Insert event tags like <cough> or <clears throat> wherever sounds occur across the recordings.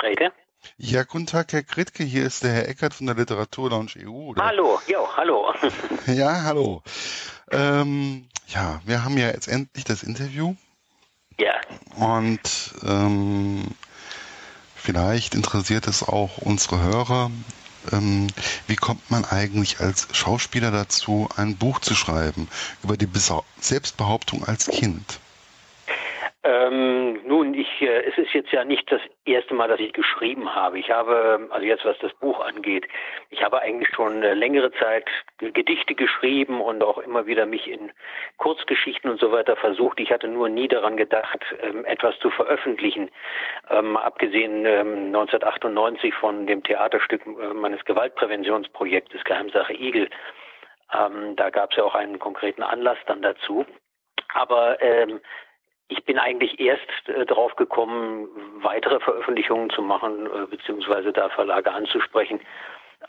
Grete? Ja, guten Tag, Herr Kritke. Hier ist der Herr Eckert von der Literaturlounge EU. Oder? Hallo, jo, hallo. <laughs> <laughs> ja, hallo. Ähm, ja, wir haben ja jetzt endlich das Interview. Ja. Und ähm, vielleicht interessiert es auch unsere Hörer. Ähm, wie kommt man eigentlich als Schauspieler dazu, ein Buch zu schreiben über die Selbstbehauptung als Kind? Ähm, nun, ich, äh, es ist jetzt ja nicht das erste Mal, dass ich geschrieben habe. Ich habe, also jetzt was das Buch angeht, ich habe eigentlich schon äh, längere Zeit Gedichte geschrieben und auch immer wieder mich in Kurzgeschichten und so weiter versucht. Ich hatte nur nie daran gedacht, ähm, etwas zu veröffentlichen. Ähm, abgesehen ähm, 1998 von dem Theaterstück äh, meines Gewaltpräventionsprojektes Geheimsache Igel. Ähm, da gab es ja auch einen konkreten Anlass dann dazu. Aber ähm, ich bin eigentlich erst äh, darauf gekommen, weitere Veröffentlichungen zu machen, äh, beziehungsweise da Verlage anzusprechen,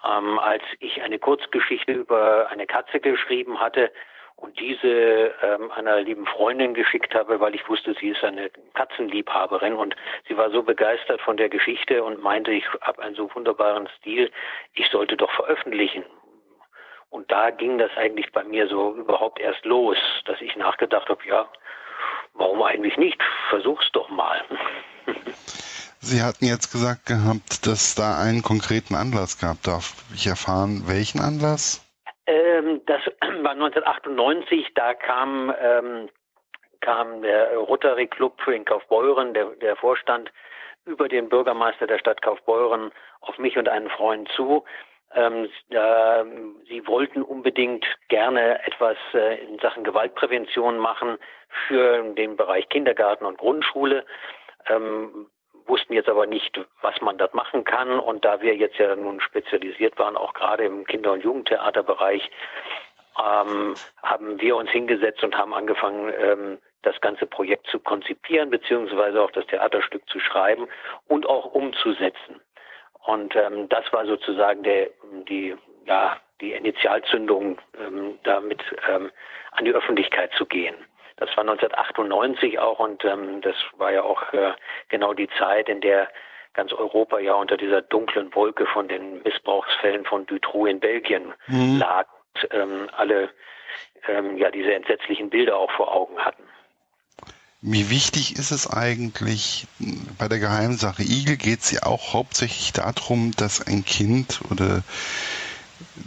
ähm, als ich eine Kurzgeschichte über eine Katze geschrieben hatte und diese ähm, einer lieben Freundin geschickt habe, weil ich wusste, sie ist eine Katzenliebhaberin und sie war so begeistert von der Geschichte und meinte, ich habe einen so wunderbaren Stil, ich sollte doch veröffentlichen. Und da ging das eigentlich bei mir so überhaupt erst los, dass ich nachgedacht habe, ja, warum eigentlich nicht? Versuch's doch mal. <laughs> Sie hatten jetzt gesagt gehabt, dass da einen konkreten Anlass gab. Darf ich erfahren, welchen Anlass? Ähm, das <clears throat> war 1998, da kam, ähm, kam der Rotary Club in Kaufbeuren, der, der Vorstand, über den Bürgermeister der Stadt Kaufbeuren auf mich und einen Freund zu ähm, äh, sie wollten unbedingt gerne etwas äh, in Sachen Gewaltprävention machen für den Bereich Kindergarten und Grundschule. Ähm, wussten jetzt aber nicht, was man dort machen kann. Und da wir jetzt ja nun spezialisiert waren, auch gerade im Kinder- und Jugendtheaterbereich, ähm, haben wir uns hingesetzt und haben angefangen, ähm, das ganze Projekt zu konzipieren, beziehungsweise auch das Theaterstück zu schreiben und auch umzusetzen. Und ähm, das war sozusagen der, die, ja, die Initialzündung, ähm, damit ähm, an die Öffentlichkeit zu gehen. Das war 1998 auch und ähm, das war ja auch äh, genau die Zeit, in der ganz Europa ja unter dieser dunklen Wolke von den Missbrauchsfällen von Dutroux in Belgien mhm. lag ähm, alle ähm, ja diese entsetzlichen Bilder auch vor Augen hatten. Wie wichtig ist es eigentlich, bei der Geheimsache Igel geht es ja auch hauptsächlich darum, dass ein Kind oder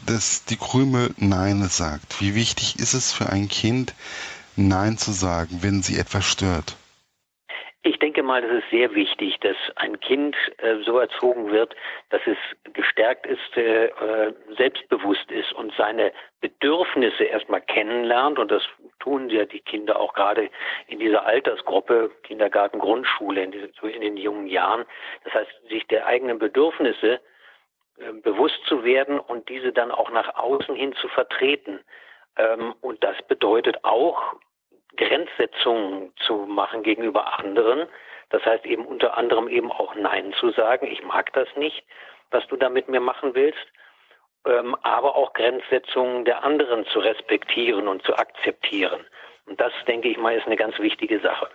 dass die Krümel Nein sagt. Wie wichtig ist es für ein Kind, Nein zu sagen, wenn sie etwas stört? Ich denke mal, es ist sehr wichtig, dass ein Kind äh, so erzogen wird, dass es gestärkt ist, äh, äh, selbstbewusst ist und seine Bedürfnisse erstmal kennenlernt. Und das tun ja die Kinder auch gerade in dieser Altersgruppe, Kindergarten, Grundschule, in, diese, in den jungen Jahren. Das heißt, sich der eigenen Bedürfnisse äh, bewusst zu werden und diese dann auch nach außen hin zu vertreten. Ähm, und das bedeutet auch, Grenzsetzungen zu machen gegenüber anderen. Das heißt eben unter anderem eben auch Nein zu sagen. Ich mag das nicht, was du da mit mir machen willst. Ähm, aber auch Grenzsetzungen der anderen zu respektieren und zu akzeptieren. Und das, denke ich mal, ist eine ganz wichtige Sache.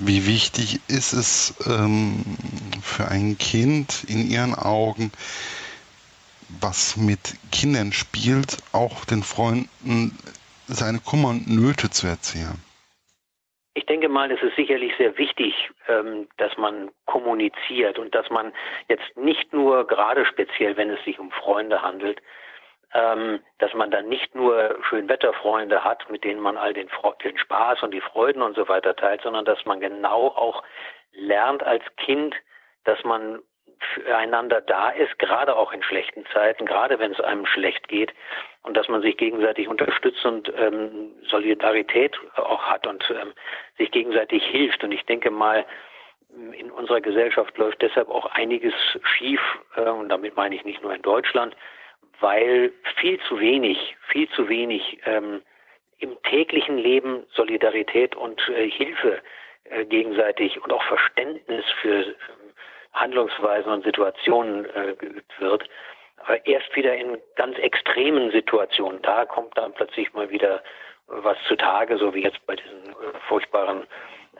Wie wichtig ist es ähm, für ein Kind in Ihren Augen, was mit Kindern spielt, auch den Freunden seine Kummer und Nöte zu erzählen? Ich denke mal, es ist sicherlich sehr wichtig, ähm, dass man kommuniziert und dass man jetzt nicht nur, gerade speziell, wenn es sich um Freunde handelt, ähm, dass man dann nicht nur Schönwetterfreunde hat, mit denen man all den, den Spaß und die Freuden und so weiter teilt, sondern dass man genau auch lernt als Kind, dass man füreinander da ist, gerade auch in schlechten Zeiten, gerade wenn es einem schlecht geht und dass man sich gegenseitig unterstützt und ähm, Solidarität auch hat und ähm, sich gegenseitig hilft. Und ich denke mal, in unserer Gesellschaft läuft deshalb auch einiges schief, äh, und damit meine ich nicht nur in Deutschland, weil viel zu wenig, viel zu wenig ähm, im täglichen Leben Solidarität und äh, Hilfe äh, gegenseitig und auch Verständnis für Handlungsweisen und Situationen äh, geübt wird. Aber erst wieder in ganz extremen Situationen, da kommt dann plötzlich mal wieder was zutage, so wie jetzt bei diesen äh, furchtbaren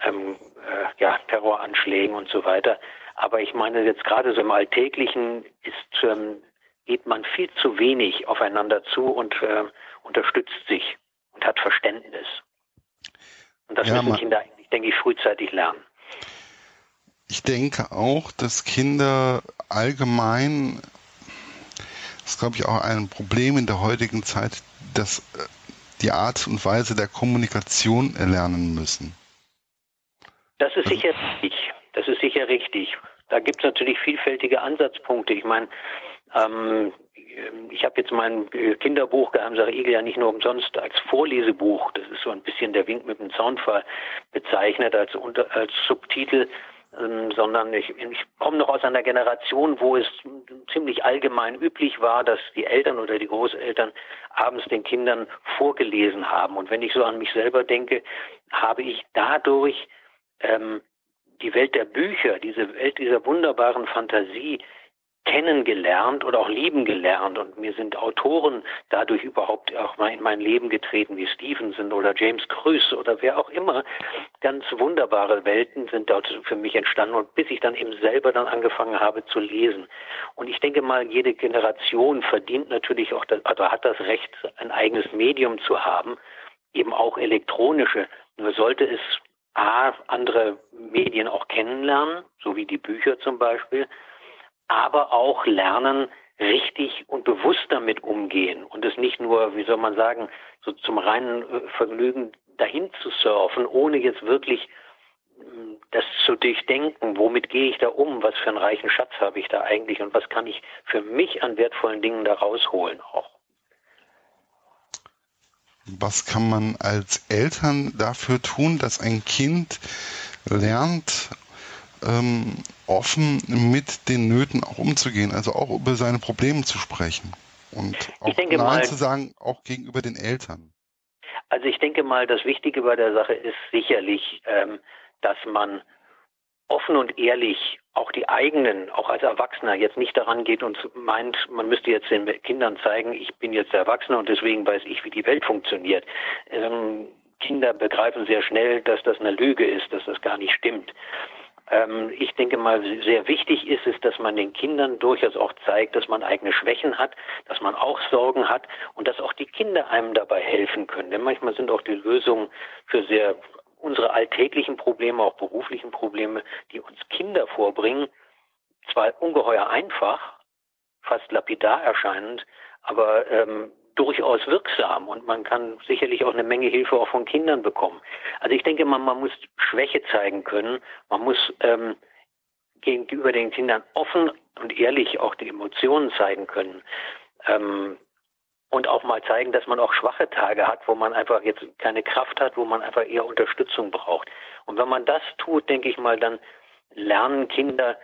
ähm, äh, ja, Terroranschlägen und so weiter. Aber ich meine, jetzt gerade so im Alltäglichen ist, ähm, geht man viel zu wenig aufeinander zu und äh, unterstützt sich und hat Verständnis. Und das ja, müssen Kinder eigentlich, denke ich, frühzeitig lernen. Ich denke auch, dass Kinder allgemein, das ist glaube ich auch ein Problem in der heutigen Zeit, dass äh, die Art und Weise der Kommunikation erlernen müssen. Das ist sicher richtig. Das ist sicher richtig. Da gibt es natürlich vielfältige Ansatzpunkte. Ich meine, ähm, ich habe jetzt mein Kinderbuch Geheimsache Igel ja nicht nur umsonst als Vorlesebuch, das ist so ein bisschen der Wink mit dem Zaunfall bezeichnet als, als Subtitel, ähm, sondern ich, ich komme noch aus einer Generation, wo es ziemlich allgemein üblich war, dass die Eltern oder die Großeltern abends den Kindern vorgelesen haben. Und wenn ich so an mich selber denke, habe ich dadurch ähm, die Welt der Bücher, diese Welt dieser wunderbaren Fantasie kennengelernt oder auch lieben gelernt und mir sind Autoren dadurch überhaupt auch mal in mein Leben getreten, wie Stevenson oder James Krüß oder wer auch immer. Ganz wunderbare Welten sind dort für mich entstanden und bis ich dann eben selber dann angefangen habe zu lesen. Und ich denke mal, jede Generation verdient natürlich auch, das, also hat das Recht, ein eigenes Medium zu haben, eben auch elektronische. Nur sollte es A, andere Medien auch kennenlernen, so wie die Bücher zum Beispiel, aber auch lernen, richtig und bewusst damit umgehen und es nicht nur, wie soll man sagen, so zum reinen äh, Vergnügen dahin zu surfen, ohne jetzt wirklich hm, das zu durchdenken, womit gehe ich da um, was für einen reichen Schatz habe ich da eigentlich und was kann ich für mich an wertvollen Dingen da rausholen auch. Was kann man als Eltern dafür tun, dass ein Kind lernt, ähm, offen mit den Nöten auch umzugehen, also auch über seine Probleme zu sprechen und auch Nein mal, zu sagen, auch gegenüber den Eltern. Also ich denke mal, das Wichtige bei der Sache ist sicherlich, ähm, dass man offen und ehrlich auch die eigenen, auch als Erwachsener, jetzt nicht daran geht und meint, man müsste jetzt den Kindern zeigen, ich bin jetzt Erwachsener und deswegen weiß ich, wie die Welt funktioniert. Ähm, Kinder begreifen sehr schnell, dass das eine Lüge ist, dass das gar nicht stimmt. Ähm, ich denke mal, sehr wichtig ist es, dass man den Kindern durchaus auch zeigt, dass man eigene Schwächen hat, dass man auch Sorgen hat und dass auch die Kinder einem dabei helfen können. Denn manchmal sind auch die Lösungen für sehr unsere alltäglichen Probleme, auch beruflichen Probleme, die uns Kinder vorbringen, zwar ungeheuer einfach, fast lapidar erscheinend, aber ähm, durchaus wirksam und man kann sicherlich auch eine Menge Hilfe auch von Kindern bekommen. Also ich denke mal, man muss Schwäche zeigen können, man muss ähm, gegenüber den Kindern offen und ehrlich auch die Emotionen zeigen können. Ähm, und auch mal zeigen, dass man auch schwache Tage hat, wo man einfach jetzt keine Kraft hat, wo man einfach eher Unterstützung braucht. Und wenn man das tut, denke ich mal, dann lernen Kinder,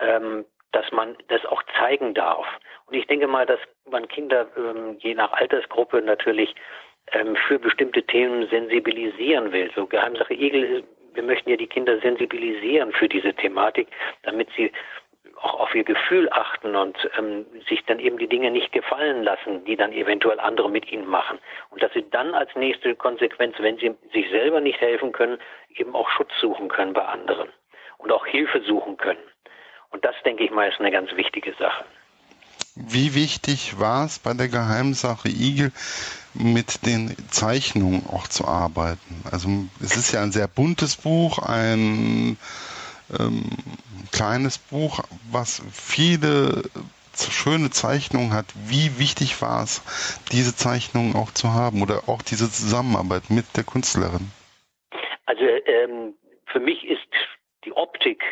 ähm, dass man das auch zeigen darf. Und ich denke mal, dass man Kinder ähm, je nach Altersgruppe natürlich ähm, für bestimmte Themen sensibilisieren will. So Geheimsache Igel, wir möchten ja die Kinder sensibilisieren für diese Thematik, damit sie auch auf ihr Gefühl achten und ähm, sich dann eben die Dinge nicht gefallen lassen, die dann eventuell andere mit ihnen machen. Und dass sie dann als nächste Konsequenz, wenn sie sich selber nicht helfen können, eben auch Schutz suchen können bei anderen und auch Hilfe suchen können. Und das, denke ich mal, ist eine ganz wichtige Sache. Wie wichtig war es bei der Geheimsache Igel, mit den Zeichnungen auch zu arbeiten? Also es ist ja ein sehr buntes Buch, ein ähm, kleines Buch, was viele schöne Zeichnungen hat. Wie wichtig war es, diese Zeichnungen auch zu haben oder auch diese Zusammenarbeit mit der Künstlerin? Also ähm, für mich ist die Optik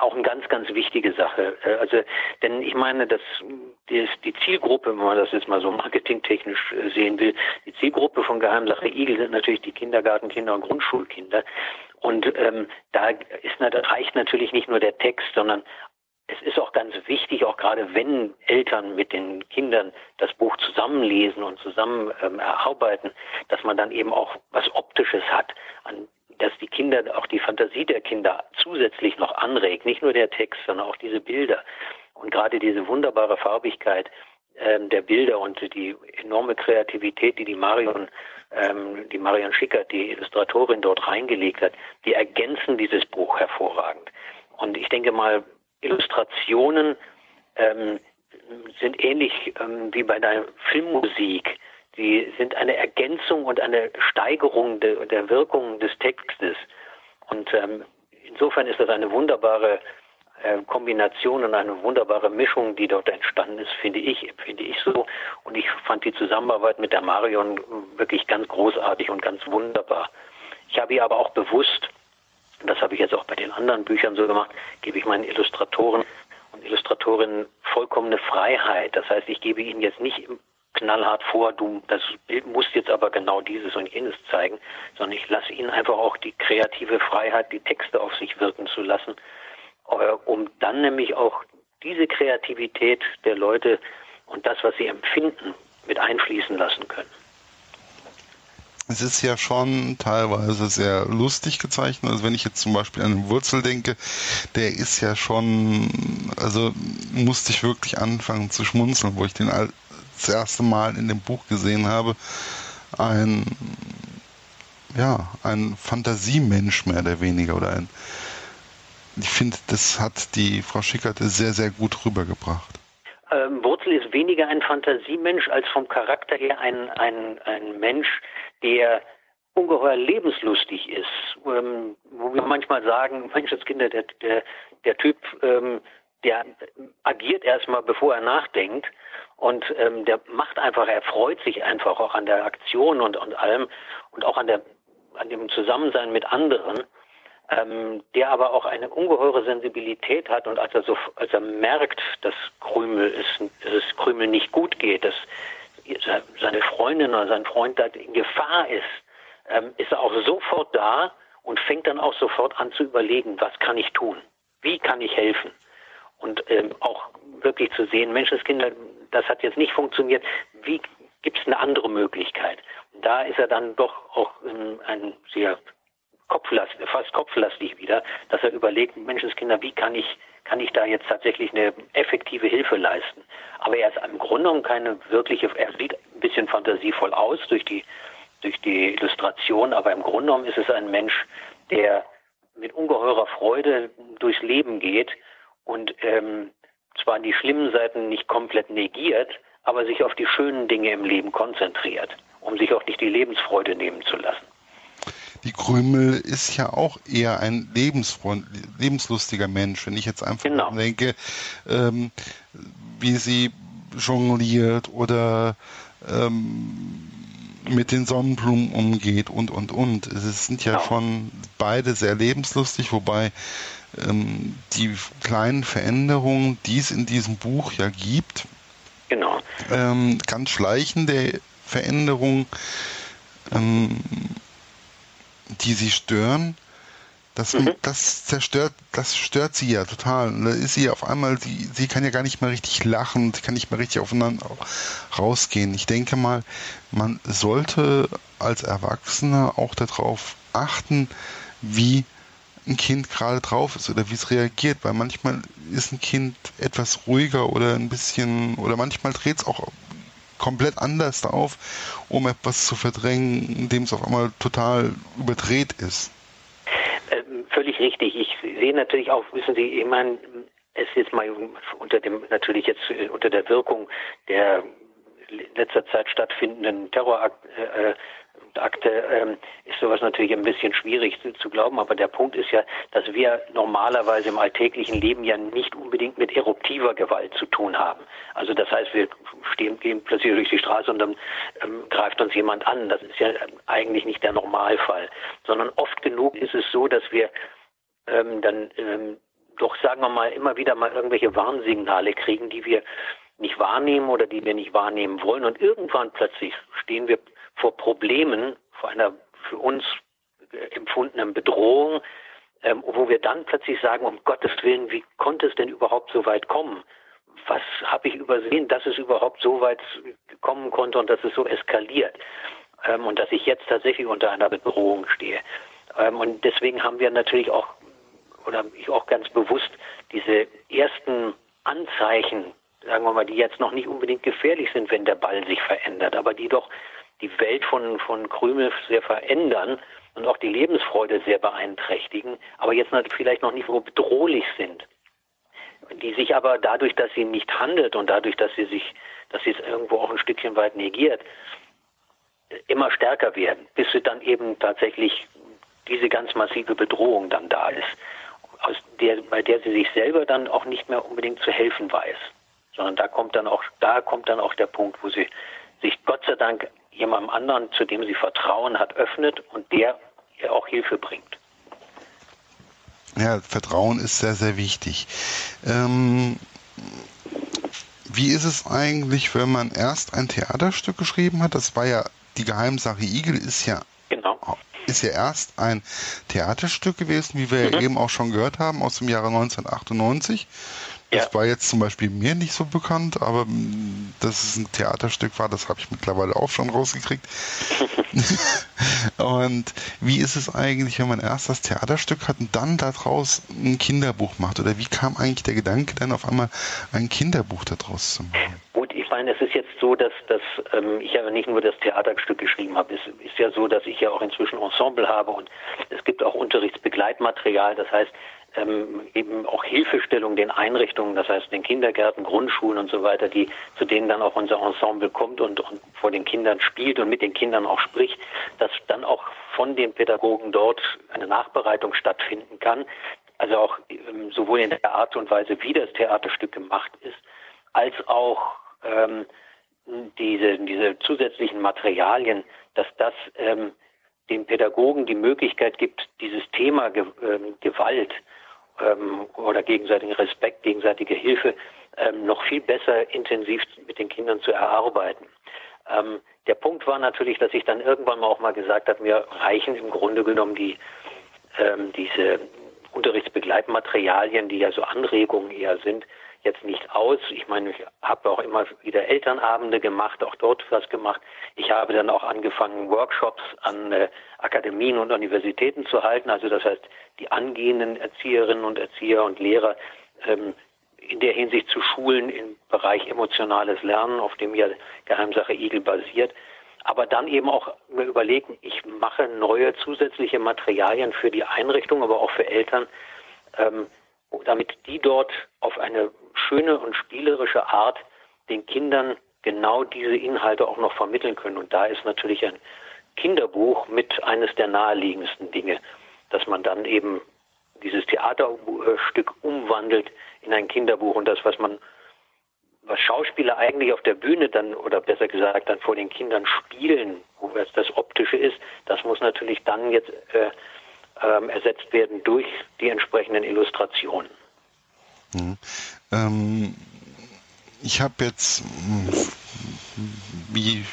auch eine ganz, ganz wichtige Sache. Äh, also, denn ich meine, dass die, Zielgruppe, wenn man das jetzt mal so marketingtechnisch äh, sehen will, die Zielgruppe von Geheimsache Igel sind natürlich die Kindergartenkinder und Grundschulkinder. Und ähm, da ist, reicht natürlich nicht nur der Text, sondern es ist auch ganz wichtig, auch gerade wenn Eltern mit den Kindern das Buch zusammenlesen und zusammen ähm, erarbeiten, dass man dann eben auch was Optisches hat, an dass die Kinder, auch die Fantasie der Kinder zusätzlich noch anregt. Nicht nur der Text, sondern auch diese Bilder. Und gerade diese wunderbare Farbigkeit ähm, der Bilder und die enorme Kreativität, die die Marion ähm, die Marion Schickert, die Illustratorin, dort reingelegt hat, die ergänzen dieses Buch hervorragend. Und ich denke mal, Illustrationen ähm, sind ähnlich ähm, wie bei der Filmmusik. Die sind eine Ergänzung und eine Steigerung de, der Wirkung des Textes. Und ähm, insofern ist das eine wunderbare äh, Kombination und eine wunderbare Mischung, die dort entstanden ist, finde ich, finde ich so. Und ich fand die Zusammenarbeit mit der Marion wirklich ganz großartig und ganz wunderbar. Ich habe ihr aber auch bewusst, und das habe ich jetzt auch bei den anderen Büchern so gemacht, gebe ich meinen Illustratoren und Illustratorinnen vollkommene Freiheit. Das heißt, ich gebe ihnen jetzt nicht knallhart vor, du, das Bild muss jetzt aber genau dieses und jenes zeigen, sondern ich lasse ihnen einfach auch die kreative Freiheit, die Texte auf sich wirken zu lassen um dann nämlich auch diese Kreativität der Leute und das, was sie empfinden, mit einfließen lassen können. Es ist ja schon teilweise sehr lustig gezeichnet. Also wenn ich jetzt zum Beispiel an den Wurzel denke, der ist ja schon, also musste ich wirklich anfangen zu schmunzeln, wo ich den das erste Mal in dem Buch gesehen habe. Ein, ja, ein Fantasiemensch mehr oder weniger oder ein, ich finde, das hat die Frau Schickerte sehr, sehr gut rübergebracht. Ähm, Wurzel ist weniger ein Fantasiemensch als vom Charakter her ein, ein, ein Mensch, der ungeheuer lebenslustig ist. Ähm, wo wir manchmal sagen, <laughs> Menschenskinder, der, der, der Typ, ähm, der agiert erstmal, bevor er nachdenkt. Und ähm, der macht einfach, er freut sich einfach auch an der Aktion und, und allem und auch an, der, an dem Zusammensein mit anderen ähm, der aber auch eine ungeheure Sensibilität hat und als er so, als er merkt, dass Krümel ist, dass es Krümel nicht gut geht, dass seine Freundin oder sein Freund da in Gefahr ist, ähm, ist er auch sofort da und fängt dann auch sofort an zu überlegen, was kann ich tun? Wie kann ich helfen? Und ähm, auch wirklich zu sehen, Menschenskinder, das hat jetzt nicht funktioniert. Wie gibt es eine andere Möglichkeit? Und da ist er dann doch auch ein sehr kopflastig, fast kopflastig wieder, dass er überlegt, Menschenskinder, wie kann ich, kann ich da jetzt tatsächlich eine effektive Hilfe leisten? Aber er ist im Grunde genommen keine wirkliche, er sieht ein bisschen fantasievoll aus durch die, durch die Illustration, aber im Grunde genommen ist es ein Mensch, der mit ungeheurer Freude durchs Leben geht und ähm, zwar die schlimmen Seiten nicht komplett negiert, aber sich auf die schönen Dinge im Leben konzentriert, um sich auch nicht die Lebensfreude nehmen zu lassen die Krümel ist ja auch eher ein lebensfreund, lebenslustiger Mensch. Wenn ich jetzt einfach genau. denke, ähm, wie sie jongliert oder ähm, mit den Sonnenblumen umgeht und, und, und. Es sind ja genau. schon beide sehr lebenslustig, wobei ähm, die kleinen Veränderungen, die es in diesem Buch ja gibt, genau. ähm, ganz schleichende Veränderungen, ähm, die sie stören, das, mhm. das zerstört, das stört sie ja total. Da ist sie auf einmal, sie, sie kann ja gar nicht mehr richtig lachen, sie kann nicht mehr richtig aufeinander rausgehen. Ich denke mal, man sollte als Erwachsener auch darauf achten, wie ein Kind gerade drauf ist oder wie es reagiert, weil manchmal ist ein Kind etwas ruhiger oder ein bisschen, oder manchmal dreht es auch komplett anders auf, um etwas zu verdrängen, indem es auf einmal total überdreht ist. Ähm, völlig richtig. Ich sehe natürlich auch, wissen Sie, ich meine, es ist mal unter dem, natürlich jetzt äh, unter der Wirkung der letzter Zeit stattfindenden Terrorakte äh, Akte ähm, ist sowas natürlich ein bisschen schwierig zu, zu, glauben, aber der Punkt ist ja, dass wir normalerweise im alltäglichen Leben ja nicht unbedingt mit eruptiver Gewalt zu tun haben. Also das heißt, wir stehen, gehen plötzlich durch die Straße und dann ähm, greift uns jemand an. Das ist ja eigentlich nicht der Normalfall, sondern oft genug ist es so, dass wir ähm, dann ähm, doch, sagen wir mal, immer wieder mal irgendwelche Warnsignale kriegen, die wir nicht wahrnehmen oder die wir nicht wahrnehmen wollen. Und irgendwann plötzlich stehen wir vor Problemen, vor einer für uns empfundenen Bedrohung, ähm, wo wir dann plötzlich sagen, um Gottes Willen, wie konnte es denn überhaupt so weit kommen? Was habe ich übersehen, dass es überhaupt so weit kommen konnte und dass es so eskaliert? Ähm, und dass ich jetzt tatsächlich unter einer Bedrohung stehe. Ähm, und deswegen haben wir natürlich auch, oder ich auch ganz bewusst, diese ersten Anzeichen, sagen wir mal, die jetzt noch nicht unbedingt gefährlich sind, wenn der Ball sich verändert, aber die doch die Welt von, von Krümel sehr verändern und auch die Lebensfreude sehr beeinträchtigen, aber jetzt vielleicht noch nicht so bedrohlich sind. Die sich aber dadurch, dass sie nicht handelt und dadurch, dass sie sich, dass sie es irgendwo auch ein Stückchen weit negiert, immer stärker werden, bis sie dann eben tatsächlich diese ganz massive Bedrohung dann da ist, aus der, bei der sie sich selber dann auch nicht mehr unbedingt zu helfen weiß. Sondern da kommt dann auch, da kommt dann auch der Punkt, wo sie sich Gott sei Dank jemandem anderen, zu dem sie Vertrauen hat, öffnet und der ihr auch Hilfe bringt. Ja, Vertrauen ist sehr, sehr wichtig. Ähm, wie ist es eigentlich, wenn man erst ein Theaterstück geschrieben hat? Das war ja die Geheimsache Igel ist ja genau. ist ja erst ein Theaterstück gewesen, wie wir mhm. ja eben auch schon gehört haben, aus dem Jahre 1998. Das ja. war jetzt zum Beispiel mir nicht so bekannt, aber mm, dass es ein Theaterstück war, das habe ich mittlerweile auch schon rausgekriegt. <laughs> und wie ist es eigentlich, wenn man erst das Theaterstück hat und dann daraus ein Kinderbuch macht? Oder wie kam eigentlich der Gedanke, dann auf einmal ein Kinderbuch daraus zu machen? Gut, ich meine, es ist jetzt so, dass, dass ähm, ich ja nicht nur das Theaterstück geschrieben habe. Es ist ja so, dass ich ja auch inzwischen Ensemble habe und es gibt auch Unterrichtsbegleitmaterial. Das heißt, ähm, eben auch Hilfestellung den Einrichtungen, das heißt den Kindergärten, Grundschulen und so weiter, die zu denen dann auch unser Ensemble kommt und, und vor den Kindern spielt und mit den Kindern auch spricht, dass dann auch von den Pädagogen dort eine Nachbereitung stattfinden kann. Also auch ähm, sowohl in der Art und Weise, wie das Theaterstück gemacht ist, als auch ähm, diese, diese zusätzlichen Materialien, dass das ähm, den Pädagogen die Möglichkeit gibt, dieses Thema ähm, Gewalt ähm, oder gegenseitigen Respekt, gegenseitige Hilfe ähm, noch viel besser intensiv mit den Kindern zu erarbeiten. Ähm, der Punkt war natürlich, dass ich dann irgendwann mal auch mal gesagt habe, mir reichen im Grunde genommen die ähm, diese Unterrichtsbegleitmaterialien, die ja so Anregungen eher sind, jetzt nicht aus. Ich meine, ich habe auch immer wieder Elternabende gemacht, auch dort was gemacht. Ich habe dann auch angefangen, Workshops an äh, Akademien und Universitäten zu halten. Also das heißt, die angehenden Erzieherinnen und Erzieher und Lehrer ähm, in der Hinsicht zu schulen im Bereich emotionales Lernen, auf dem ja Geheimsache Igel basiert. Aber dann eben auch mir überlegen, ich mache neue zusätzliche Materialien für die Einrichtung, aber auch für Eltern, ähm, damit die dort auf eine schöne und spielerische Art den Kindern genau diese Inhalte auch noch vermitteln können. Und da ist natürlich ein Kinderbuch mit eines der naheliegendsten Dinge, dass man dann eben dieses Theaterstück umwandelt in ein Kinderbuch und das, was man, was Schauspieler eigentlich auf der Bühne dann oder besser gesagt dann vor den Kindern spielen, wo es das Optische ist, das muss natürlich dann jetzt äh, äh, ersetzt werden durch die entsprechenden Illustrationen. Mhm. Ähm, ich habe jetzt, wie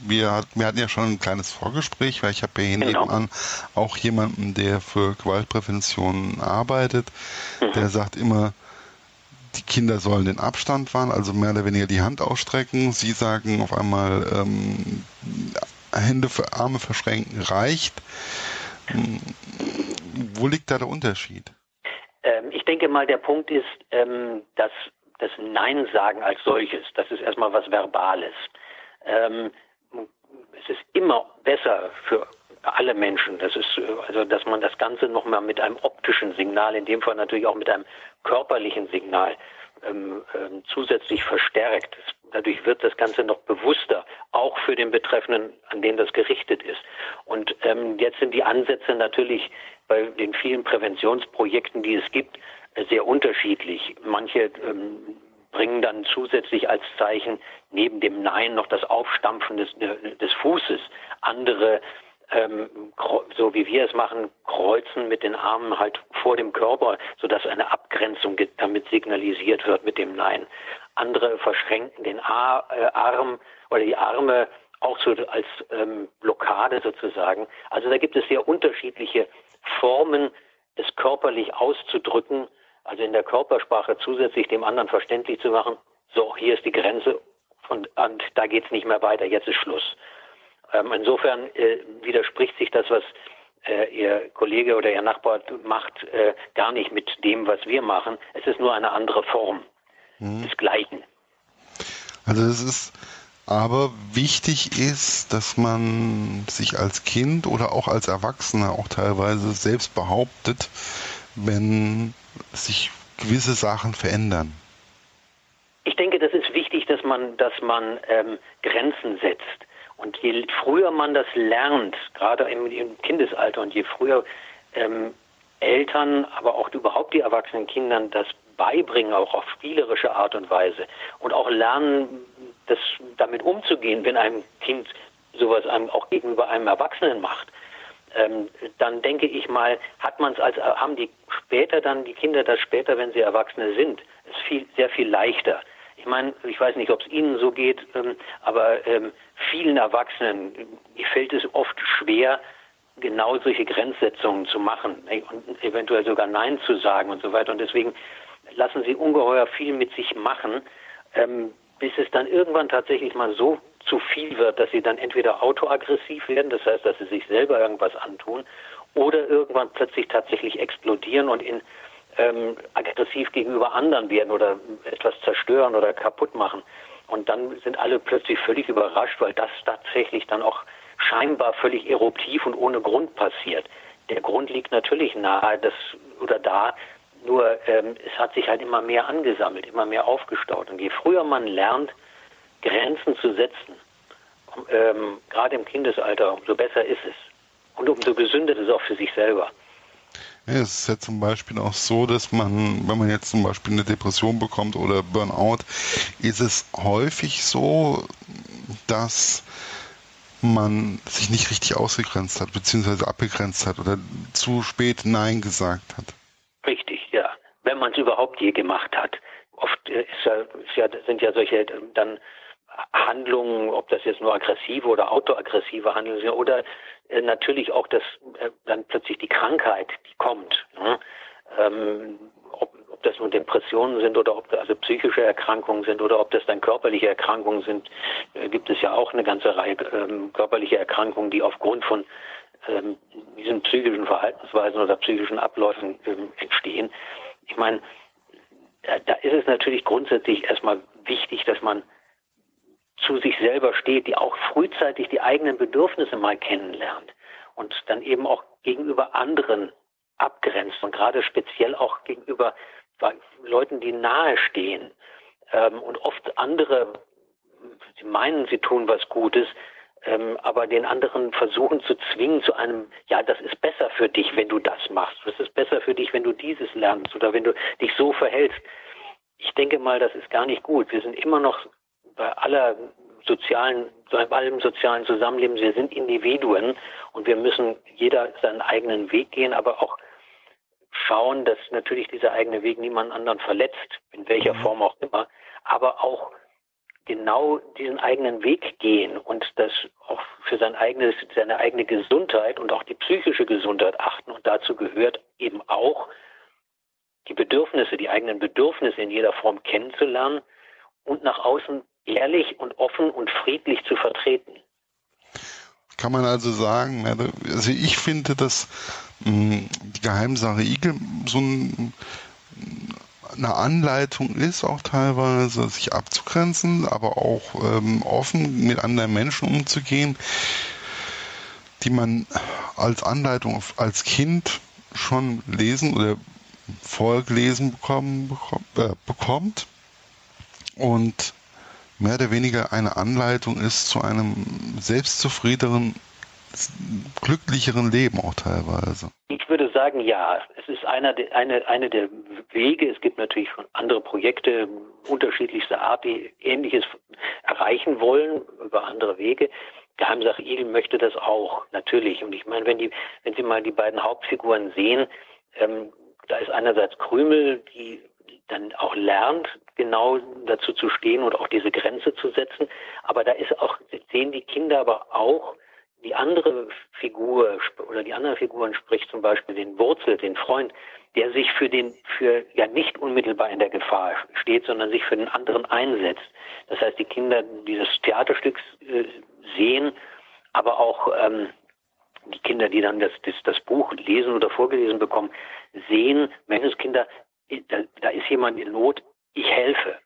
wir, wir hatten ja schon ein kleines Vorgespräch, weil ich habe ja hier genau. nebenan auch jemanden, der für Gewaltprävention arbeitet, mhm. der sagt immer, die Kinder sollen den Abstand wahren, also mehr oder weniger die Hand ausstrecken. Sie sagen auf einmal, ähm, Hände für Arme verschränken reicht. Wo liegt da der Unterschied? Ähm, ich denke mal, der Punkt ist, ähm, dass das Nein sagen als solches, das ist erstmal was Verbales. Ähm, es ist immer besser für alle Menschen. Das ist also, dass man das Ganze nochmal mit einem optischen Signal, in dem Fall natürlich auch mit einem körperlichen Signal ähm, ähm, zusätzlich verstärkt. Dadurch wird das Ganze noch bewusster, auch für den Betreffenden, an den das gerichtet ist. Und ähm, jetzt sind die Ansätze natürlich bei den vielen Präventionsprojekten, die es gibt, äh, sehr unterschiedlich. Manche ähm, bringen dann zusätzlich als Zeichen neben dem Nein noch das Aufstampfen des, des Fußes. Andere ähm, so wie wir es machen, kreuzen mit den Armen halt vor dem Körper, sodass eine Abgrenzung damit signalisiert wird mit dem Nein. Andere verschränken den äh, Arm oder die Arme auch so als ähm, Blockade sozusagen. Also da gibt es sehr unterschiedliche Formen, es körperlich auszudrücken, also in der Körpersprache zusätzlich dem anderen verständlich zu machen, so, hier ist die Grenze und, und da geht's nicht mehr weiter, jetzt ist Schluss. Ähm, insofern äh, widerspricht sich das, was äh, Ihr Kollege oder Ihr Nachbar macht, äh, gar nicht mit dem, was wir machen. Es ist nur eine andere Form mhm. des Gleichen. Also es ist Aber wichtig ist, dass man sich als Kind oder auch als Erwachsener auch teilweise selbst behauptet, wenn sich gewisse Sachen verändern. Ich denke, das ist wichtig, dass man, dass man ähm, Grenzen setzt. Und je früher man das lernt, gerade im, im Kindesalter und je früher ähm, Eltern, aber auch überhaupt die erwachsenen Kindern das beibringen, auch auf spielerische Art und Weise und auch lernen, das damit umzugehen, wenn ein Kind sowas einem auch gegenüber einem Erwachsenen macht, ähm, dann denke ich mal, hat man es als haben die später dann die Kinder das später, wenn sie Erwachsene sind, ist viel sehr viel leichter. Ich meine, ich weiß nicht, ob es Ihnen so geht, ähm, aber ähm, vielen Erwachsenen fällt es oft schwer, genau solche Grenzsetzungen zu machen und eventuell sogar Nein zu sagen und so weiter. Und deswegen lassen sie ungeheuer viel mit sich machen, ähm, bis es dann irgendwann tatsächlich mal so zu viel wird, dass sie dann entweder autoaggressiv werden, das heißt, dass sie sich selber irgendwas antun, oder irgendwann plötzlich tatsächlich explodieren und in ähm, aggressiv gegenüber anderen werden oder etwas zerstören oder kaputt machen. Und dann sind alle plötzlich völlig überrascht, weil das tatsächlich dann auch scheinbar völlig eruptiv und ohne Grund passiert. Der Grund liegt natürlich nahe, dass, oder da, nur ähm, es hat sich halt immer mehr angesammelt, immer mehr aufgestaut. Und je früher man lernt, Grenzen zu setzen, ähm, gerade im Kindesalter, umso besser ist es. Und umso gesünder ist es auch für sich selber. Ja, es ist ja zum Beispiel auch so, dass man, wenn man jetzt zum Beispiel eine Depression bekommt oder Burnout, ist es häufig so, dass man sich nicht richtig ausgegrenzt hat, beziehungsweise abgegrenzt hat oder zu spät Nein gesagt hat. Richtig. Wenn man es überhaupt je gemacht hat. Oft ist ja, ist ja, sind ja solche ähm, dann Handlungen, ob das jetzt nur aggressive oder autoaggressive Handlungen sind, oder äh, natürlich auch das äh, dann plötzlich die Krankheit, die kommt. Ne? Ähm, ob, ob das nun Depressionen sind oder ob das also psychische Erkrankungen sind oder ob das dann körperliche Erkrankungen sind, äh, gibt es ja auch eine ganze Reihe ähm, körperliche Erkrankungen, die aufgrund von ähm, diesen psychischen Verhaltensweisen oder psychischen Abläufen ähm, entstehen. Ich meine, da, ist es natürlich grundsätzlich erstmal wichtig, dass man zu sich selber steht, die auch frühzeitig die eigenen Bedürfnisse mal kennenlernt und dann eben auch gegenüber anderen abgrenzt und gerade speziell auch gegenüber Leuten, die nahe stehen ähm, und oft andere, sie meinen, sie tun was Gutes, ähm, aber den anderen versuchen zu zwingen zu einem, ja, das ist besser für dich, wenn du das machst, das ist besser für dich, wenn du dieses lernst oder wenn du dich so verhältst. Ich denke mal, das ist gar nicht gut. Wir sind immer noch bei aller sozialen, bei allem sozialen Zusammenleben, wir sind Individuen und wir müssen jeder seinen eigenen Weg gehen, aber auch schauen, dass natürlich dieser eigene Weg niemand anderen verletzt, in welcher mhm. Form auch immer, aber auch genau diesen eigenen Weg gehen und das auch für sein eigenes, seine eigene Gesundheit und auch die psychische Gesundheit achten. Und dazu gehört eben auch die Bedürfnisse, die eigenen Bedürfnisse in jeder Form kennenzulernen und nach außen ehrlich und offen und friedlich zu vertreten. Kann man also sagen, also ich finde, dass hm, die Geheimsache Igel so ein, eine Anleitung ist, auch teilweise sich abzugrenzen, aber auch ähm, offen mit anderen Menschen umzugehen, die man als Anleitung als Kind schon lesen oder vorgelesen bekommen, äh, bekommt. Und mehr oder weniger eine Anleitung ist zu einem selbstzufriedeneren, glücklicheren Leben auch teilweise. Ich würde sagen, ja. Es ist einer de, eine, eine der Wege. Es gibt natürlich schon andere Projekte unterschiedlichster Art, die Ähnliches erreichen wollen über andere Wege. Geheimsache Igel möchte das auch, natürlich. Und ich meine, wenn die, wenn Sie mal die beiden Hauptfiguren sehen, ähm, da ist einerseits Krümel, die dann auch lernt, genau dazu zu stehen und auch diese Grenze zu setzen. Aber da ist auch, sehen die Kinder aber auch, die andere Figur oder die anderen Figuren spricht zum Beispiel den Wurzel, den Freund, der sich für den, für ja nicht unmittelbar in der Gefahr steht, sondern sich für den anderen einsetzt. Das heißt, die Kinder dieses Theaterstücks äh, sehen, aber auch ähm, die Kinder, die dann das, das, das Buch lesen oder vorgelesen bekommen, sehen, Menschenskinder, da, da ist jemand in Not, ich helfe.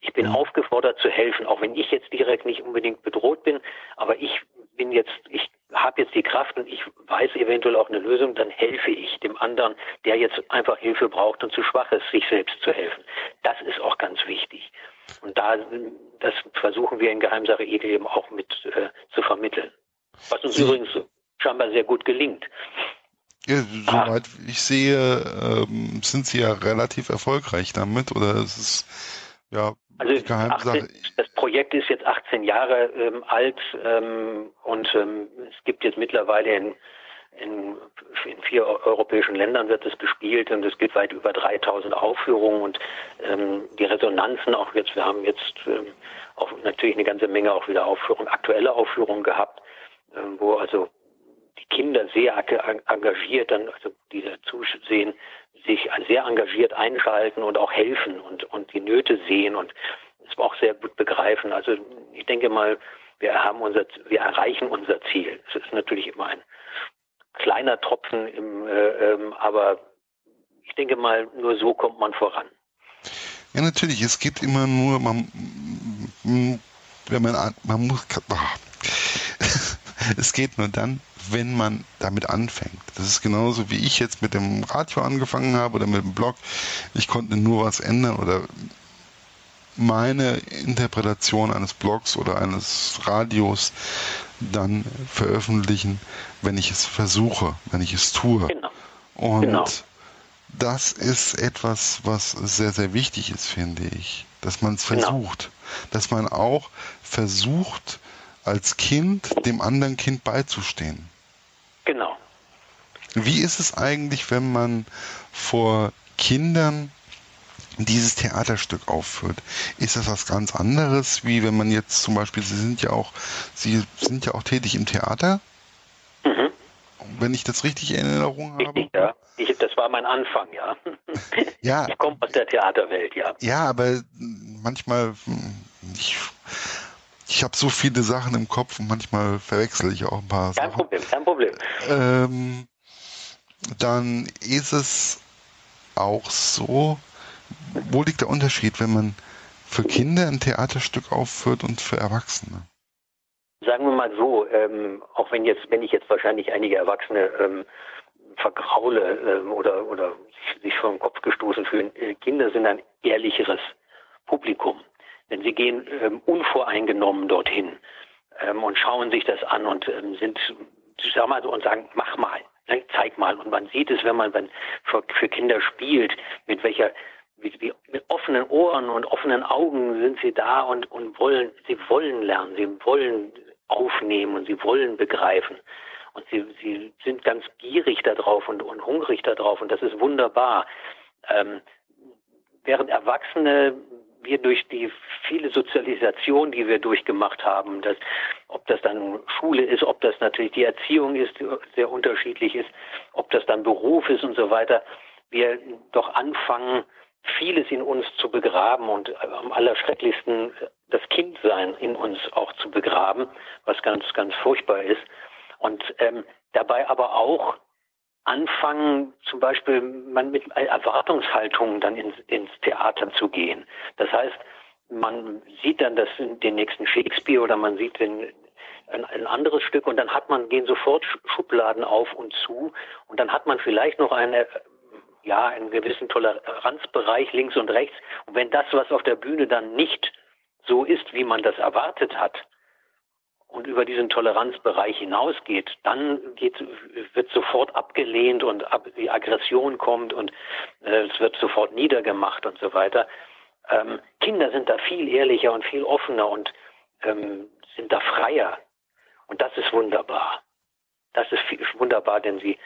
Ich bin mhm. aufgefordert zu helfen, auch wenn ich jetzt direkt nicht unbedingt bedroht bin, aber ich bin jetzt, ich habe jetzt die Kraft und ich weiß eventuell auch eine Lösung, dann helfe ich dem anderen, der jetzt einfach Hilfe braucht und zu schwach ist, sich selbst zu helfen. Das ist auch ganz wichtig. Und da, das versuchen wir in Geheimsache Egel eben auch mit äh, zu vermitteln. Was uns Sie übrigens scheinbar sehr gut gelingt. Ja, soweit ich sehe, ähm, sind Sie ja relativ erfolgreich damit, oder ist es ja also 18, das Projekt ist jetzt 18 Jahre ähm, alt ähm, und ähm, es gibt jetzt mittlerweile in, in, in, vier europäischen Ländern wird es gespielt und es gibt weit über 3000 Aufführungen und ähm, die Resonanzen auch jetzt, wir haben jetzt ähm, auch natürlich eine ganze Menge auch wieder Aufführungen, aktuelle Aufführungen gehabt, ähm, wo also die Kinder sehr engagiert dann, also die da zusehen, sich sehr engagiert einschalten und auch helfen und, und die Nöte sehen und es auch sehr gut begreifen. Also ich denke mal, wir haben unser, wir erreichen unser Ziel. Es ist natürlich immer ein kleiner Tropfen im, äh, ähm, aber ich denke mal, nur so kommt man voran. Ja, natürlich. Es geht immer nur, man, wenn man, man muss, <laughs> es geht nur dann, wenn man damit anfängt. Das ist genauso wie ich jetzt mit dem Radio angefangen habe oder mit dem Blog. Ich konnte nur was ändern oder meine Interpretation eines Blogs oder eines Radios dann veröffentlichen, wenn ich es versuche, wenn ich es tue. Genau. Und genau. das ist etwas, was sehr, sehr wichtig ist, finde ich. Dass man es genau. versucht. Genau. Dass man auch versucht, als Kind dem anderen Kind beizustehen. Genau. Wie ist es eigentlich, wenn man vor Kindern dieses Theaterstück aufführt? Ist das was ganz anderes, wie wenn man jetzt zum Beispiel, Sie sind ja auch, Sie sind ja auch tätig im Theater? Mhm. Wenn ich das richtig in Erinnerung habe. Richtig, ja. Ich, das war mein Anfang, ja. ja. <laughs> Ich komme aus der Theaterwelt, ja. Ja, aber manchmal, hm, ich ich habe so viele Sachen im Kopf und manchmal verwechsel ich auch ein paar kein Sachen. Kein Problem, kein Problem. Ähm, dann ist es auch so, wo liegt der Unterschied, wenn man für Kinder ein Theaterstück aufführt und für Erwachsene? Sagen wir mal so, ähm, auch wenn jetzt, wenn ich jetzt wahrscheinlich einige Erwachsene ähm, vergraule ähm, oder, oder sich vor den Kopf gestoßen fühlen, äh, Kinder sind ein ehrlicheres Publikum. Denn sie gehen ähm, unvoreingenommen dorthin ähm, und schauen sich das an und ähm, sind, sag und sagen, mach mal, ne, zeig mal. Und man sieht es, wenn man wenn für, für Kinder spielt, mit welcher wie, mit offenen Ohren und offenen Augen sind sie da und, und wollen, sie wollen lernen, sie wollen aufnehmen und sie wollen begreifen. Und sie, sie sind ganz gierig darauf und, und hungrig darauf und das ist wunderbar. Ähm, während Erwachsene wir durch die viele Sozialisation, die wir durchgemacht haben, dass, ob das dann Schule ist, ob das natürlich die Erziehung ist, die sehr unterschiedlich ist, ob das dann Beruf ist und so weiter, wir doch anfangen, vieles in uns zu begraben und am allerschrecklichsten das Kindsein in uns auch zu begraben, was ganz, ganz furchtbar ist. Und ähm, dabei aber auch anfangen, zum Beispiel man mit Erwartungshaltungen dann ins, ins Theater zu gehen. Das heißt, man sieht dann das, den nächsten Shakespeare oder man sieht den, ein, ein, anderes Stück und dann hat man, gehen sofort Schubladen auf und zu und dann hat man vielleicht noch eine, ja, einen gewissen Toleranzbereich links und rechts. Und wenn das, was auf der Bühne dann nicht so ist, wie man das erwartet hat, und über diesen Toleranzbereich hinausgeht, dann geht, wird sofort abgelehnt und ab, die Aggression kommt und äh, es wird sofort niedergemacht und so weiter. Ähm, Kinder sind da viel ehrlicher und viel offener und ähm, sind da freier. Und das ist wunderbar. Das ist viel, wunderbar, denn sie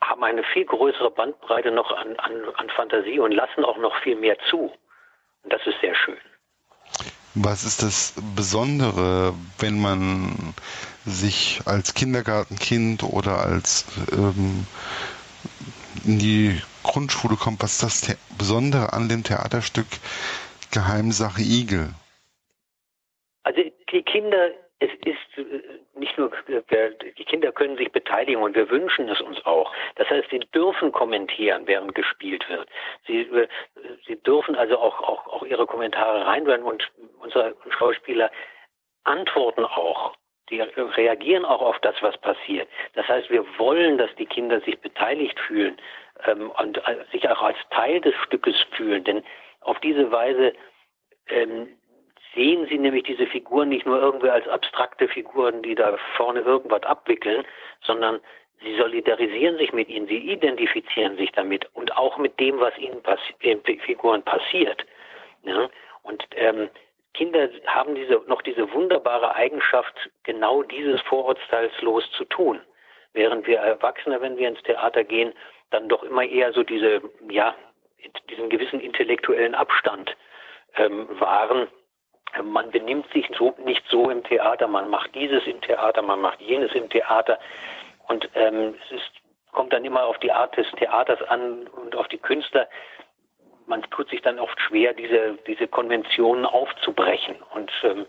haben eine viel größere Bandbreite noch an, an, an Fantasie und lassen auch noch viel mehr zu. Und das ist sehr schön. Was ist das Besondere, wenn man sich als Kindergartenkind oder als ähm, in die Grundschule kommt, was ist das Besondere an dem Theaterstück Geheimsache Igel? Also die Kinder es ist äh, nicht nur, die Kinder können sich beteiligen und wir wünschen es uns auch. Das heißt, sie dürfen kommentieren, während gespielt wird. Sie, äh, sie dürfen also auch, auch, auch ihre Kommentare reinwerden und unsere Schauspieler antworten auch. Die reagieren auch auf das, was passiert. Das heißt, wir wollen, dass die Kinder sich beteiligt fühlen ähm, und äh, sich auch als Teil des Stückes fühlen. Denn auf diese Weise ähm, sehen sie nämlich diese Figuren nicht nur irgendwie als abstrakte Figuren, die da vorne irgendwas abwickeln, sondern sie solidarisieren sich mit ihnen, sie identifizieren sich damit und auch mit dem, was ihnen passi den Figuren passiert. Ja? Und ähm, Kinder haben diese, noch diese wunderbare Eigenschaft, genau dieses vorurteilslos zu tun. Während wir Erwachsene, wenn wir ins Theater gehen, dann doch immer eher so diese, ja, diesen gewissen intellektuellen Abstand ähm, wahren. Man benimmt sich so, nicht so im Theater, man macht dieses im Theater, man macht jenes im Theater. Und ähm, es ist, kommt dann immer auf die Art des Theaters an und auf die Künstler. Man tut sich dann oft schwer, diese, diese Konventionen aufzubrechen. Und ähm,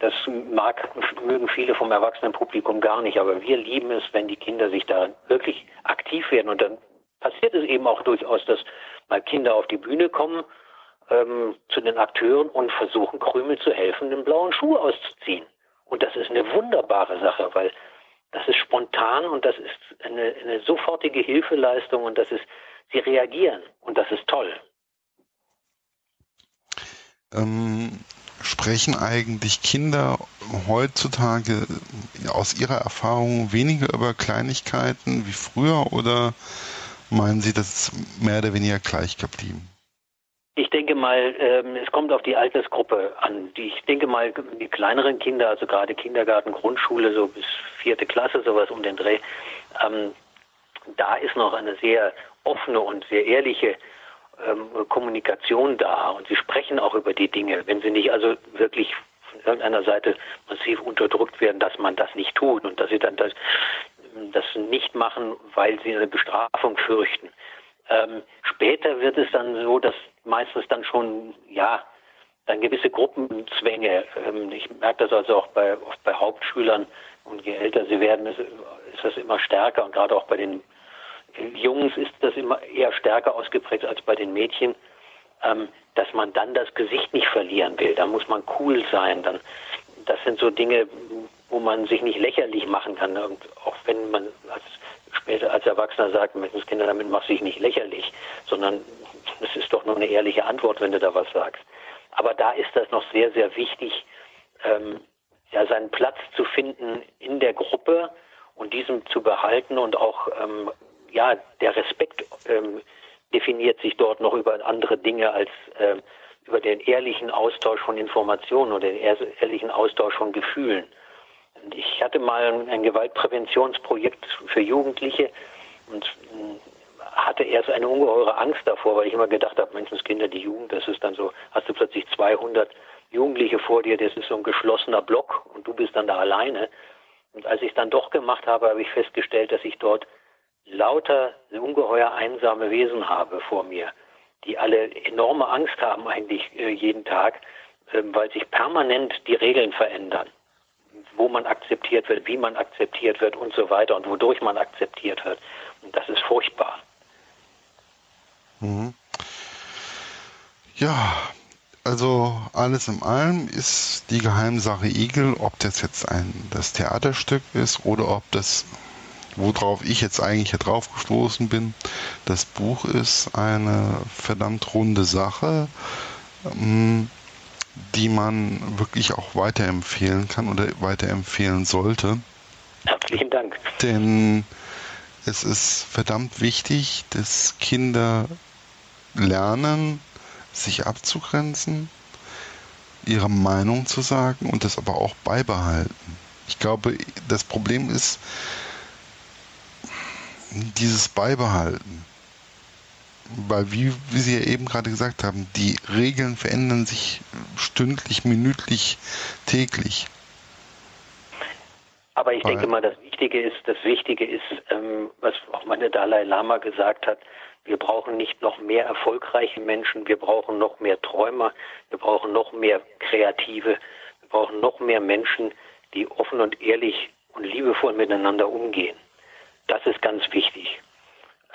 das mag, mögen viele vom Erwachsenenpublikum gar nicht, aber wir lieben es, wenn die Kinder sich da wirklich aktiv werden. Und dann passiert es eben auch durchaus, dass mal Kinder auf die Bühne kommen ähm, zu den Akteuren und versuchen, Krümel zu helfen, den blauen Schuh auszuziehen. Und das ist eine wunderbare Sache, weil das ist spontan und das ist eine, eine sofortige Hilfeleistung und das ist, sie reagieren und das ist toll. Ähm, sprechen eigentlich Kinder heutzutage aus ihrer Erfahrung weniger über Kleinigkeiten wie früher oder meinen Sie, das ist mehr oder weniger gleich geblieben? Ich denke mal, ähm, es kommt auf die Altersgruppe an. ich denke mal, die kleineren Kinder, also gerade Kindergarten, Grundschule, so bis vierte Klasse, sowas um den Dreh, ähm, da ist noch eine sehr offene und sehr ehrliche ähm, Kommunikation da und sie sprechen auch über die Dinge, wenn sie nicht also wirklich von irgendeiner Seite massiv unterdrückt werden, dass man das nicht tut und dass sie dann das, das nicht machen, weil sie eine Bestrafung fürchten. Ähm, später wird es dann so, dass meistens dann schon, ja, dann gewisse Gruppenzwänge. Ähm, ich merke das also auch bei, oft bei Hauptschülern und je älter sie werden, ist, ist das immer stärker und gerade auch bei den Jungs ist das immer eher stärker ausgeprägt als bei den Mädchen, ähm, dass man dann das Gesicht nicht verlieren will. Da muss man cool sein. Dann, das sind so Dinge, wo man sich nicht lächerlich machen kann. Und auch wenn man als, später als Erwachsener sagt, Kinder, damit machst du dich nicht lächerlich, sondern es ist doch nur eine ehrliche Antwort, wenn du da was sagst. Aber da ist das noch sehr, sehr wichtig, ähm, ja, seinen Platz zu finden in der Gruppe und diesen zu behalten und auch ähm, ja, der Respekt ähm, definiert sich dort noch über andere Dinge als äh, über den ehrlichen Austausch von Informationen oder den ehrlichen Austausch von Gefühlen. Ich hatte mal ein Gewaltpräventionsprojekt für Jugendliche und äh, hatte erst eine ungeheure Angst davor, weil ich immer gedacht habe, Menschenskinder, die Jugend, das ist dann so, hast du plötzlich 200 Jugendliche vor dir, das ist so ein geschlossener Block und du bist dann da alleine. Und als ich es dann doch gemacht habe, habe ich festgestellt, dass ich dort lauter ungeheuer einsame Wesen habe vor mir, die alle enorme Angst haben eigentlich äh, jeden Tag, äh, weil sich permanent die Regeln verändern, wo man akzeptiert wird, wie man akzeptiert wird und so weiter und wodurch man akzeptiert wird. Und das ist furchtbar. Mhm. Ja, also alles in allem ist die Geheimsache Igel, ob das jetzt ein das Theaterstück ist oder ob das worauf ich jetzt eigentlich hier drauf gestoßen bin, das Buch ist eine verdammt runde Sache, ähm, die man wirklich auch weiterempfehlen kann oder weiterempfehlen sollte. Herzlichen Dank. Denn es ist verdammt wichtig, dass Kinder lernen, sich abzugrenzen, ihre Meinung zu sagen und das aber auch beibehalten. Ich glaube, das Problem ist, dieses Beibehalten. Weil, wie, wie Sie ja eben gerade gesagt haben, die Regeln verändern sich stündlich, minütlich, täglich. Aber ich Weil, denke mal, das Wichtige ist, das Wichtige ist, ähm, was auch meine Dalai Lama gesagt hat, wir brauchen nicht noch mehr erfolgreiche Menschen, wir brauchen noch mehr Träumer, wir brauchen noch mehr Kreative, wir brauchen noch mehr Menschen, die offen und ehrlich und liebevoll miteinander umgehen. Das ist ganz wichtig.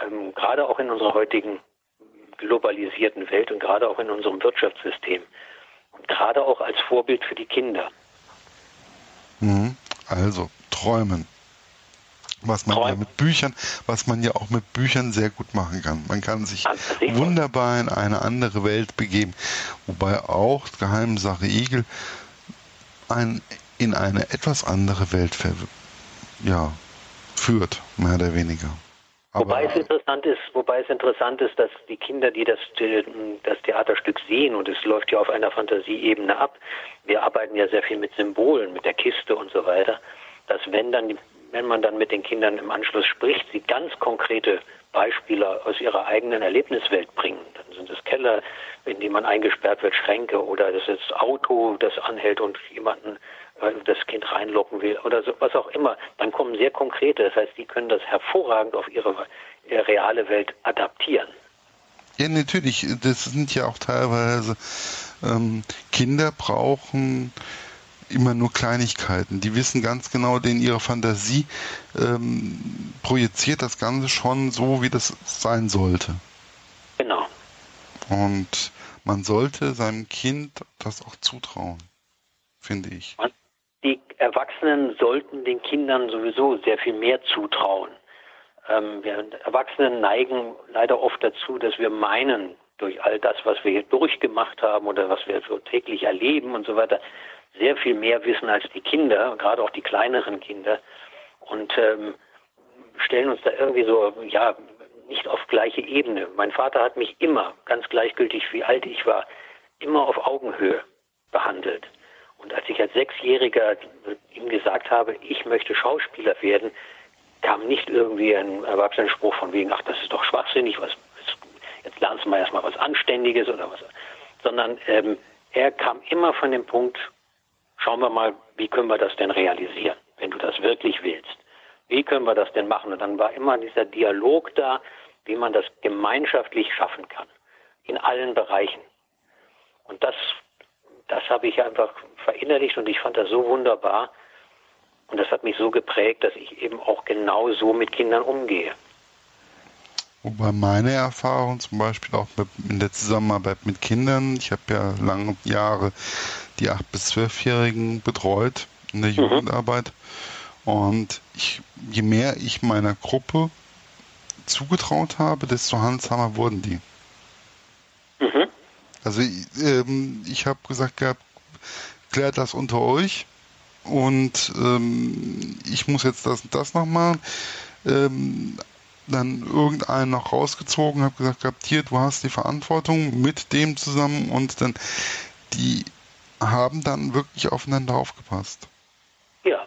Ähm, gerade auch in unserer heutigen globalisierten Welt und gerade auch in unserem Wirtschaftssystem. Und gerade auch als Vorbild für die Kinder. Mhm. Also träumen. Was man träumen. ja mit Büchern, was man ja auch mit Büchern sehr gut machen kann. Man kann sich wunderbar in eine andere Welt begeben. Wobei auch Geheimsache Igel ein, in eine etwas andere Welt ja, führt, mehr oder weniger. Wobei es interessant ist, wobei es interessant ist, dass die Kinder, die das, das Theaterstück sehen, und es läuft ja auf einer Fantasieebene ab, wir arbeiten ja sehr viel mit Symbolen, mit der Kiste und so weiter, dass wenn dann, wenn man dann mit den Kindern im Anschluss spricht, sie ganz konkrete Beispiele aus ihrer eigenen Erlebniswelt bringen. Dann sind es Keller, in die man eingesperrt wird, Schränke oder das ist Auto, das anhält und jemanden äh, das Kind reinlocken will oder so, was auch immer, dann kommen sehr konkrete. Das heißt, die können das hervorragend auf ihre, ihre reale Welt adaptieren. Ja, natürlich. Das sind ja auch teilweise ähm, Kinder brauchen immer nur Kleinigkeiten. Die wissen ganz genau, denn ihre Fantasie ähm, projiziert das Ganze schon so, wie das sein sollte. Genau. Und man sollte seinem Kind das auch zutrauen, finde ich. Die Erwachsenen sollten den Kindern sowieso sehr viel mehr zutrauen. Ähm, wir Erwachsenen neigen leider oft dazu, dass wir meinen, durch all das, was wir hier durchgemacht haben oder was wir so täglich erleben und so weiter, sehr viel mehr wissen als die Kinder, gerade auch die kleineren Kinder. Und ähm, stellen uns da irgendwie so, ja, nicht auf gleiche Ebene. Mein Vater hat mich immer, ganz gleichgültig wie alt ich war, immer auf Augenhöhe behandelt. Und als ich als Sechsjähriger ihm gesagt habe, ich möchte Schauspieler werden, kam nicht irgendwie ein Erwachsenenspruch von wegen, ach, das ist doch schwachsinnig, was, jetzt lernst du mal erstmal was Anständiges oder was, sondern ähm, er kam immer von dem Punkt, schauen wir mal, wie können wir das denn realisieren, wenn du das wirklich willst. Wie können wir das denn machen? Und dann war immer dieser Dialog da, wie man das gemeinschaftlich schaffen kann, in allen Bereichen. Und das, das habe ich einfach verinnerlicht und ich fand das so wunderbar. Und das hat mich so geprägt, dass ich eben auch genau so mit Kindern umgehe. Wobei meine Erfahrung zum Beispiel auch mit, in der Zusammenarbeit mit Kindern, ich habe ja lange Jahre die 8- bis 12-Jährigen betreut in der mhm. Jugendarbeit. Und ich, je mehr ich meiner Gruppe zugetraut habe, desto handsamer wurden die. Also ähm, ich habe gesagt gehabt, klärt das unter euch und ähm, ich muss jetzt das und das noch machen. Ähm, dann irgendeinen noch rausgezogen, habe gesagt gehabt, hier, du hast die Verantwortung mit dem zusammen und dann die haben dann wirklich aufeinander aufgepasst. Ja,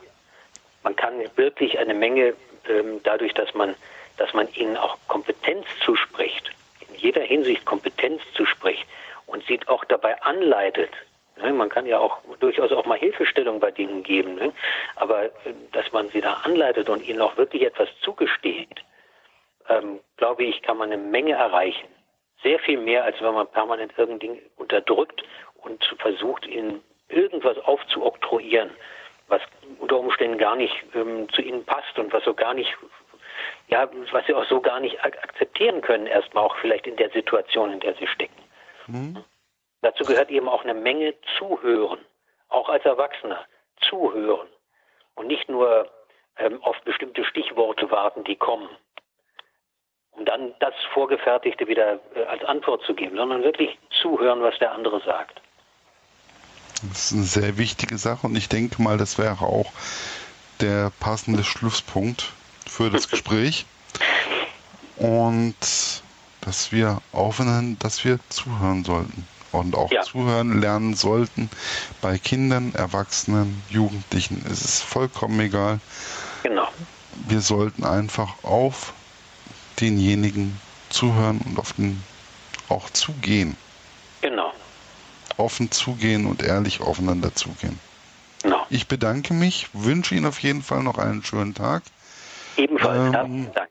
man kann wirklich eine Menge ähm, dadurch, dass man, dass man ihnen auch Kompetenz zuspricht, in jeder Hinsicht Kompetenz zuspricht und sie auch dabei anleitet. Ne? Man kann ja auch durchaus auch mal Hilfestellung bei Dingen geben, ne? aber äh, dass man sie da anleitet und ihnen auch wirklich etwas zugesteht, ähm, glaube ich, kann man eine Menge erreichen. Sehr viel mehr, als wenn man permanent irgendein unterdrückt und versucht, ihnen irgendwas aufzuoktroyieren, was unter Umständen gar nicht ähm, zu ihnen passt und was so gar nicht, ja, was sie auch so gar nicht ak akzeptieren können, erstmal auch vielleicht in der Situation, in der sie stecken. Mhm. Dazu gehört eben auch eine Menge Zuhören, auch als Erwachsener, zuhören und nicht nur ähm, auf bestimmte Stichworte warten, die kommen, um dann das Vorgefertigte wieder äh, als Antwort zu geben, sondern wirklich zuhören, was der andere sagt. Das ist eine sehr wichtige Sache und ich denke mal, das wäre auch der passende Schlusspunkt für das <laughs> Gespräch. Und dass wir aufhören, dass wir zuhören sollten und auch ja. zuhören lernen sollten bei Kindern, Erwachsenen, Jugendlichen. Es ist vollkommen egal. Genau. Wir sollten einfach auf denjenigen zuhören und auf den auch zugehen. Genau offen zugehen und ehrlich aufeinander zugehen. No. Ich bedanke mich, wünsche Ihnen auf jeden Fall noch einen schönen Tag. Ebenfalls. Ähm, Dank.